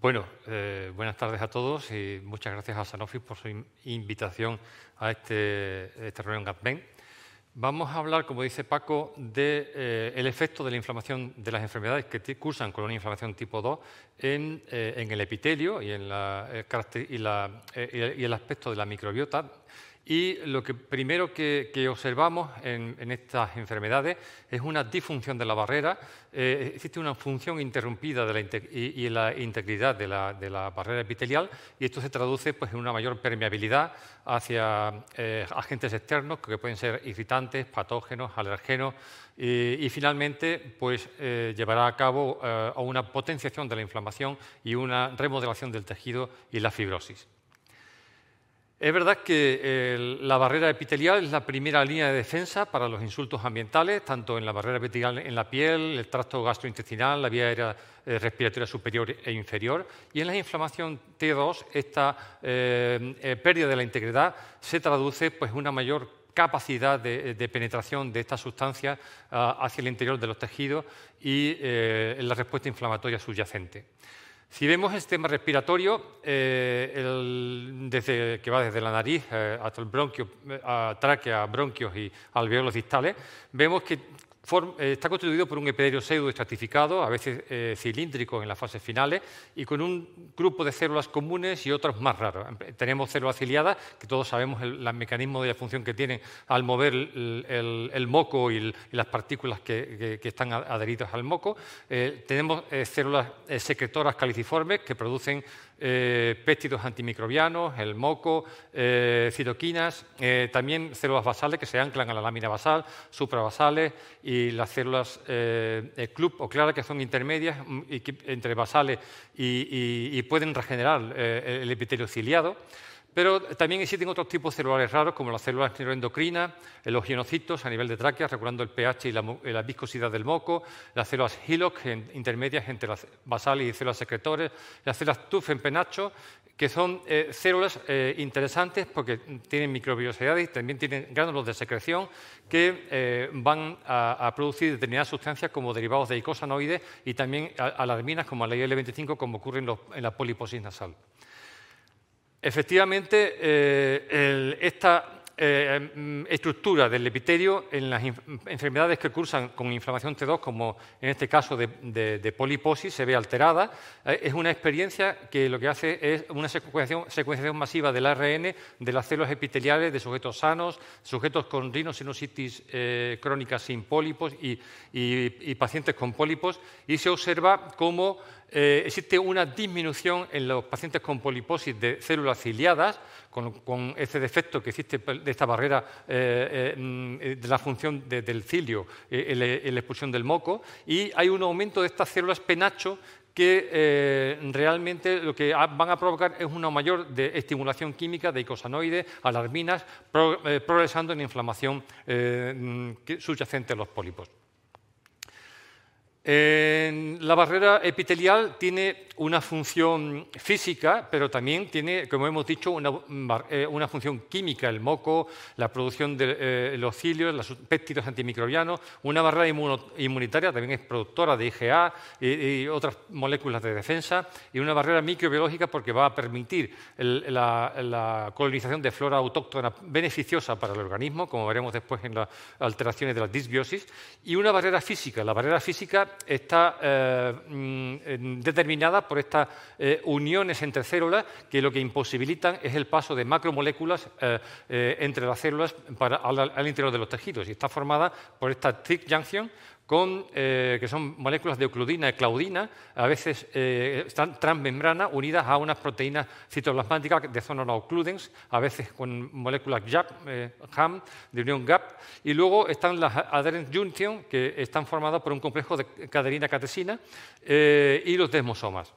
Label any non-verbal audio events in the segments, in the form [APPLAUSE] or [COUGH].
Bueno, eh, buenas tardes a todos y muchas gracias a Sanofi por su invitación a este, este reunión GATMEN. Vamos a hablar, como dice Paco, del de, eh, efecto de la inflamación de las enfermedades que cursan con una inflamación tipo 2 en, eh, en el epitelio y, en la, y el aspecto de la microbiota y lo que primero que, observamos en, estas enfermedades es una disfunción de la barrera. Eh, existe una función interrumpida de la y, la integridad de la, barrera epitelial y esto se traduce pues, en una mayor permeabilidad hacia eh, agentes externos que pueden ser irritantes, patógenos, alergenos y, finalmente pues, eh, llevará a cabo una potenciación de la inflamación y una remodelación del tejido y la fibrosis. Es verdad que la barrera epitelial es la primera línea de defensa para los insultos ambientales, tanto en la barrera epitelial en la piel, el tracto gastrointestinal, la vía aérea eh, respiratoria superior e inferior. Y en la inflamación T2, esta eh, eh, pérdida de la integridad se traduce pues, una mayor capacidad de, penetración de esta sustancia ah, hacia el interior de los tejidos y en la respuesta inflamatoria subyacente. Si vemos el sistema respiratorio, eh, desde, que va desde la nariz eh, hasta el bronquio, eh, a tráquea, bronquios y alveolos distales, vemos que está constituido por un epitelio pseudoestratificado, a veces eh, cilíndrico en las fases finales, y con un grupo de células comunes y otros más raros. Tenemos células ciliadas, que todos sabemos el, mecanismo de la función que tienen al mover el, moco y, las partículas que, están adheridas al moco. Eh, tenemos células secretoras caliciformes que producen eh, péptidos antimicrobianos, el moco, eh, citoquinas, eh, también células basales que se anclan a la lámina basal, supravasales y las células club o clara que son intermedias mm, entre basales y, pueden regenerar el epitelio ciliado. Pero también existen otros tipos celulares raros, como las células neuroendocrinas, los genocitos a nivel de tráquea, regulando el pH y la, viscosidad del moco, las células HILOC, intermedias entre las basales y células secretores, las células TUF en penacho, que son eh, células eh, interesantes porque tienen microbiosidad y también tienen gránulos de secreción que eh, van a, producir determinadas sustancias como derivados de icosanoides y también alarminas como la IL-25, como ocurre en, en la poliposis nasal. Efectivamente, eh, esta eh, mm, estructura del epitelio en las enfermedades que cursan con inflamación T2, como en este caso de, poliposis, se ve alterada. Eh, es una experiencia que lo que hace es una secuenciación, masiva del ARN de las células epiteliales de sujetos sanos, sujetos con rinosinusitis crónica sin pólipos y pacientes con pólipos, y se observa cómo eh, existe una disminución en los pacientes con poliposis de células ciliadas, con, ese defecto que existe de esta barrera eh, eh, mm, de la función del cilio en, la expulsión del moco, y hay un aumento de estas células penacho que realmente lo que van a provocar es una mayor estimulación química de icosanoides, alarminas, progresando en inflamación mm, subyacente a los pólipos la barrera epitelial tiene una función física, pero también tiene, como hemos dicho, una, eh, función química, el moco, la producción de eh, los cilios, los péptidos antimicrobianos, una barrera inmunitaria, también es productora de IgA y, otras moléculas de defensa, y una barrera microbiológica porque va a permitir la, colonización de flora autóctona beneficiosa para el organismo, como veremos después en las alteraciones de la disbiosis, y una barrera física. La barrera física está eh, mm, determinada por estas eh, uniones entre células que lo que imposibilitan es el paso de macromoléculas eh, entre las células al, interior de los tejidos. Y está formada por esta thick junction, con, que son moléculas de eucludina y claudina, a veces están transmembrana unidas a unas proteínas citoplasmáticas de zona occludens, a veces con moléculas JAP, HAM, de unión GAP, y luego están las adherent junction, que están formadas por un complejo de caderina-catesina, y los desmosomas.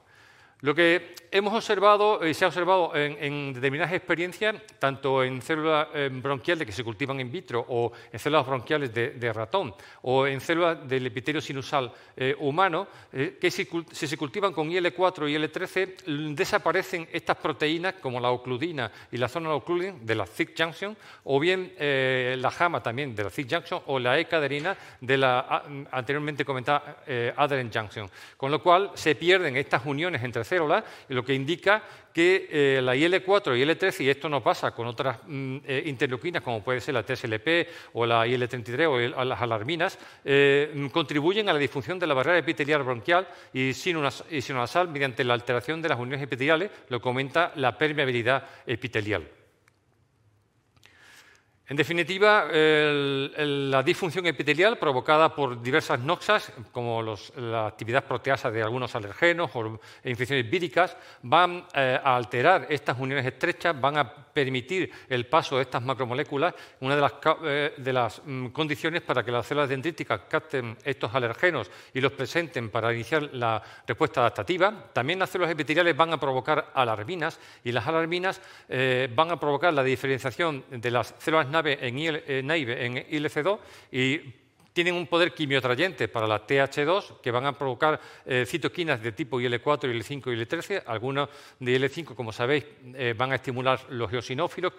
Lo que hemos observado y eh, se ha observado en, determinadas experiencias, tanto en células eh, bronquiales que se cultivan in vitro o en células bronquiales de, ratón o en células del epitelio sinusal eh, humano, que si, se cultivan con IL-4 y IL-13 desaparecen estas proteínas como la ocludina y la zona ocludin de la thick junction o bien la jama también de la thick junction o la E-caderina de la anteriormente comentada adherent junction. Con lo cual se pierden estas uniones entre célula, lo que indica que eh, la IL-4 y IL-13, y esto no pasa con otras mm, eh, interleuquinas como puede ser la TSLP o la IL-33 o las alarminas, eh, contribuyen a la disfunción de la barrera epitelial bronquial y sinonasal mediante la alteración de las uniones epiteliales, lo que aumenta la permeabilidad epitelial. En definitiva, la disfunción epitelial provocada por diversas noxas, como la actividad proteasa de algunos alergenos o infecciones víricas, van eh, a alterar estas uniones estrechas, van a permitir el paso de estas macromoléculas, una de las, eh, mm, condiciones para que las células dendríticas capten estos alergenos y los presenten para iniciar la respuesta adaptativa. También las células epiteliales van a provocar alarminas y las alarminas eh, van a provocar la diferenciación de las células en, IL, en ILC2 y tienen un poder quimiotrayente para la TH2 que van a provocar eh, citoquinas de tipo IL4, IL5 y IL13. Algunos de IL5, como sabéis, eh, van a estimular los eosinófilos,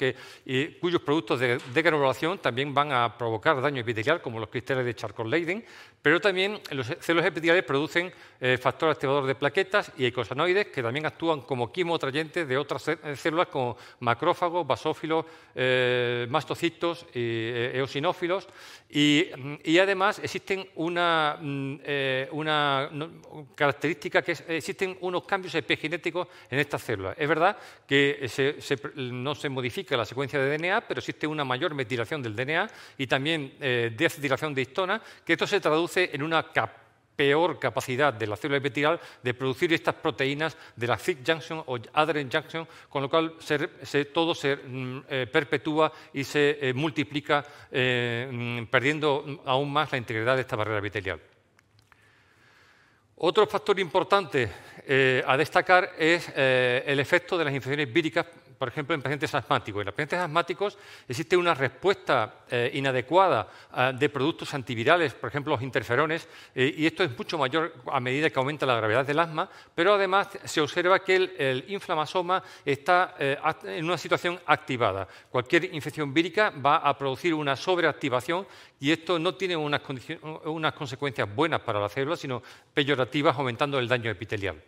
cuyos productos de degranulación también van a provocar daño epitelial, como los cristales de Charcot-Leyden. Pero también los células epiteliales producen eh, factor activador de plaquetas y eicosanoides, que también actúan como quimotrayentes de otras células como macrófagos, basófilos, mastocitos y eosinófilos. Además existen una, mm, eh, una característica que existen unos cambios epigenéticos en estas células. Es verdad que no se modifica la secuencia de DNA, pero existe una mayor metilación del DNA y también eh, desetilación de histona, que esto se traduce en una peor capacidad de la célula epitelial de producir estas proteínas de la thick junction o adherent junction, con lo cual todo se mm, eh, perpetúa y se multiplica, mm, perdiendo aún más la integridad de esta barrera epitelial. Otro factor importante eh, a destacar es eh, el efecto de las infecciones víricas, por ejemplo, en pacientes asmáticos. En los pacientes asmáticos existe una respuesta eh, inadecuada de productos antivirales, por ejemplo, los interferones, y esto es mucho mayor a medida que aumenta la gravedad del asma, pero además se observa que el, el inflamasoma está en una situación activada. Cualquier infección vírica va a producir una sobreactivación y esto no tiene unas, unas consecuencias buenas para la célula, sino peyorativas, aumentando el daño epitelial.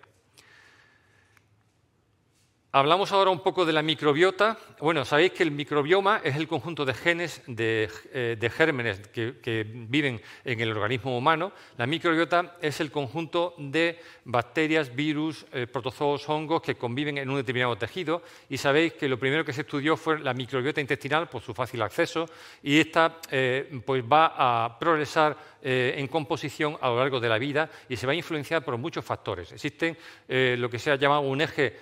Hablamos ahora un poco de la microbiota. Bueno, sabéis que el microbioma es el conjunto de genes de, eh, gérmenes que, viven en el organismo humano. La microbiota es el conjunto de bacterias, virus, eh, protozoos, hongos que conviven en un determinado tejido. Y sabéis que lo primero que se estudió fue la microbiota intestinal por su fácil acceso y esta eh, pues va a progresar en composición a lo largo de la vida y se va a influenciar por muchos factores. Existen lo que se ha llamado un eje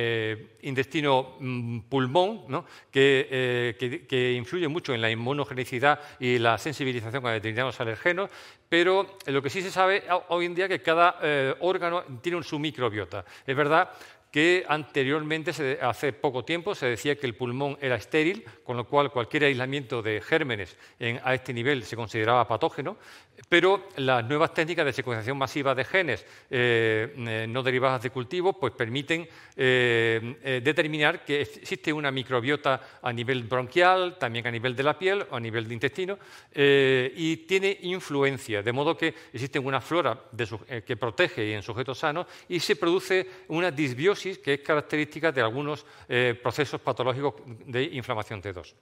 eh, intestino mm, pulmón, eh, que, influye mucho en la inmunogenicidad y la sensibilización a determinados alergenos, pero lo que sí se sabe hoy en día es que cada eh, órgano tiene su microbiota. Es verdad que anteriormente, hace poco tiempo, se decía que el pulmón era estéril, con lo cual cualquier aislamiento de gérmenes a este nivel se consideraba patógeno, pero las nuevas técnicas de secuenciación masiva de genes eh, eh, no derivadas de cultivo pues permiten eh, determinar que existe una microbiota a nivel bronquial, también a nivel de la piel o a nivel de intestino, y tiene influencia, de modo que existe una flora que protege en sujetos sanos y se produce una disbiosis que es característica de algunos eh, procesos patológicos de inflamación T2.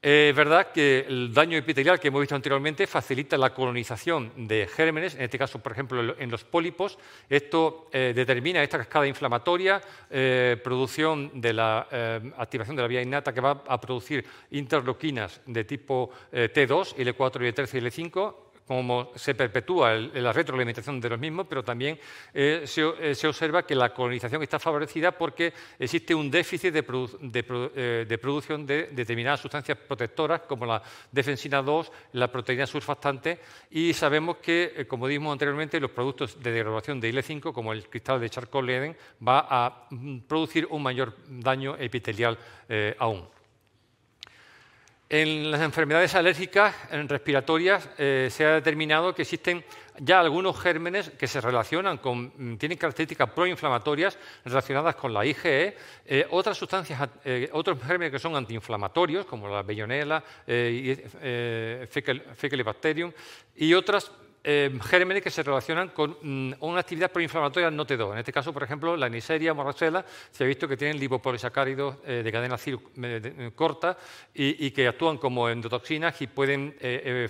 Es verdad que el daño epitelial que hemos visto anteriormente facilita la colonización de gérmenes, en este caso, por ejemplo, en los pólipos. Esto eh, determina esta cascada inflamatoria, eh, producción de la activación de la vía innata que va a producir interleuquinas de tipo T2, L4, L13 y L5, como se perpetúa la retroalimentación de los mismos, pero también eh, eh, se, observa que la colonización está favorecida porque existe un déficit de, eh, producción de determinadas sustancias protectoras, como la defensina 2, la proteína surfactante, y sabemos que, como dijimos anteriormente, los productos de degradación de IL-5, como el cristal de Charcot-Leyden, va a mm, producir un mayor daño epitelial aún. En las enfermedades alérgicas respiratorias eh, se ha determinado que existen ya algunos gérmenes que se relacionan con, mm, tienen características proinflamatorias relacionadas con la IgE, eh, otras sustancias, eh, otros gérmenes que son antiinflamatorios, como la Bellonella, Faecalibacterium, y otras eh, gérmenes que se relacionan con mm, una actividad proinflamatoria no T2. En este caso, por ejemplo, la Neisseria morracella se ha visto que tienen lipopolisacáridos eh, de cadena eh, corta y, que actúan como endotoxinas y pueden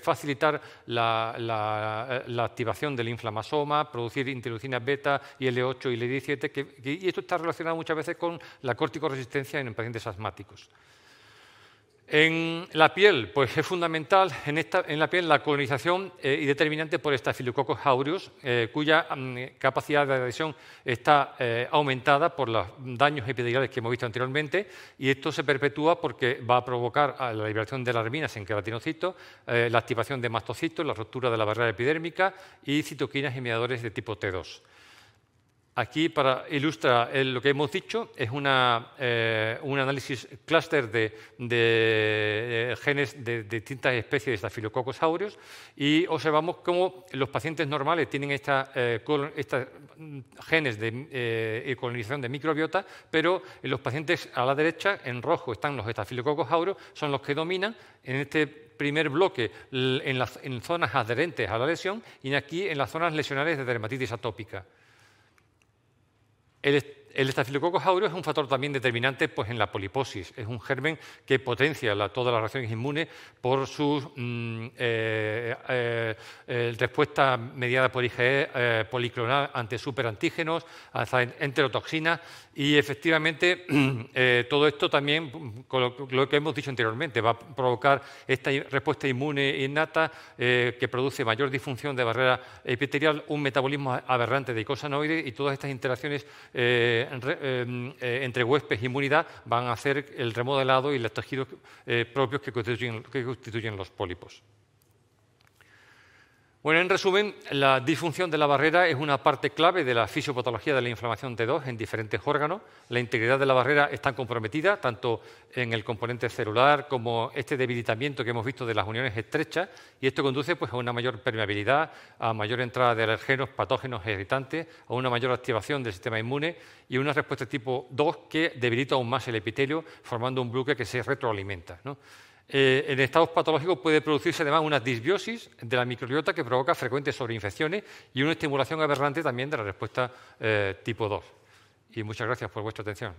facilitar la, activación del inflamasoma, producir interleucinas beta, y IL-8 y IL-17, y esto está relacionado muchas veces con la corticoresistencia en pacientes asmáticos. En la piel, pues es fundamental en, esta, en la piel la colonización eh, y determinante por Staphylococcus aureus, eh, cuya mm, capacidad de adhesión está eh, aumentada por los daños epideliales que hemos visto anteriormente, y esto se perpetúa porque va a provocar la liberación de las reminas en queratinocitos, la activación de mastocitos, la ruptura de la barrera epidérmica y citoquinas y mediadores de tipo T2. Aquí, para ilustrar lo que hemos dicho, es eh, un análisis clúster de, eh, genes de, distintas especies de Staphylococcus aureus y observamos cómo los pacientes normales tienen estos eh, genes de colonización de microbiota, pero en los pacientes a la derecha, en rojo, están los Staphylococcus aureus, son los que dominan en este primer bloque en, las, en zonas adherentes a la lesión y aquí en las zonas lesionales de dermatitis atópica. El, el estafilococcus aureus es un factor también determinante pues, en la poliposis. Es un germen que potencia todas las reacciones inmunes por su mm, eh, eh, eh, respuesta mediada por IgE policlonal ante superantígenos, enterotoxinas y efectivamente [CLEARS THROAT] todo esto también, con lo, que hemos dicho anteriormente, va a provocar esta respuesta inmune innata que produce mayor disfunción de barrera epitelial, un metabolismo aberrante de icosanoides y todas estas interacciones Em, eh, entre huéspedes y inmunidad van a hacer el remodelado y los tejidos eh, propios que constituyen los pólipos. Bueno, en resumen, la disfunción de la barrera es una parte clave de la fisiopatología de la inflamación T2 en diferentes órganos. La integridad de la barrera está comprometida tanto en el componente celular como este debilitamiento que hemos visto de las uniones estrechas y esto conduce pues, a una mayor permeabilidad, a mayor entrada de alergenos, patógenos e irritantes, a una mayor activación del sistema inmune y una respuesta tipo 2 que debilita aún más el epitelio formando un bloque que se retroalimenta. Eh, en estados patológicos puede producirse además una disbiosis de la microbiota que provoca frecuentes sobreinfecciones y una estimulación aberrante también de la respuesta eh, tipo 2. Y muchas gracias por vuestra atención.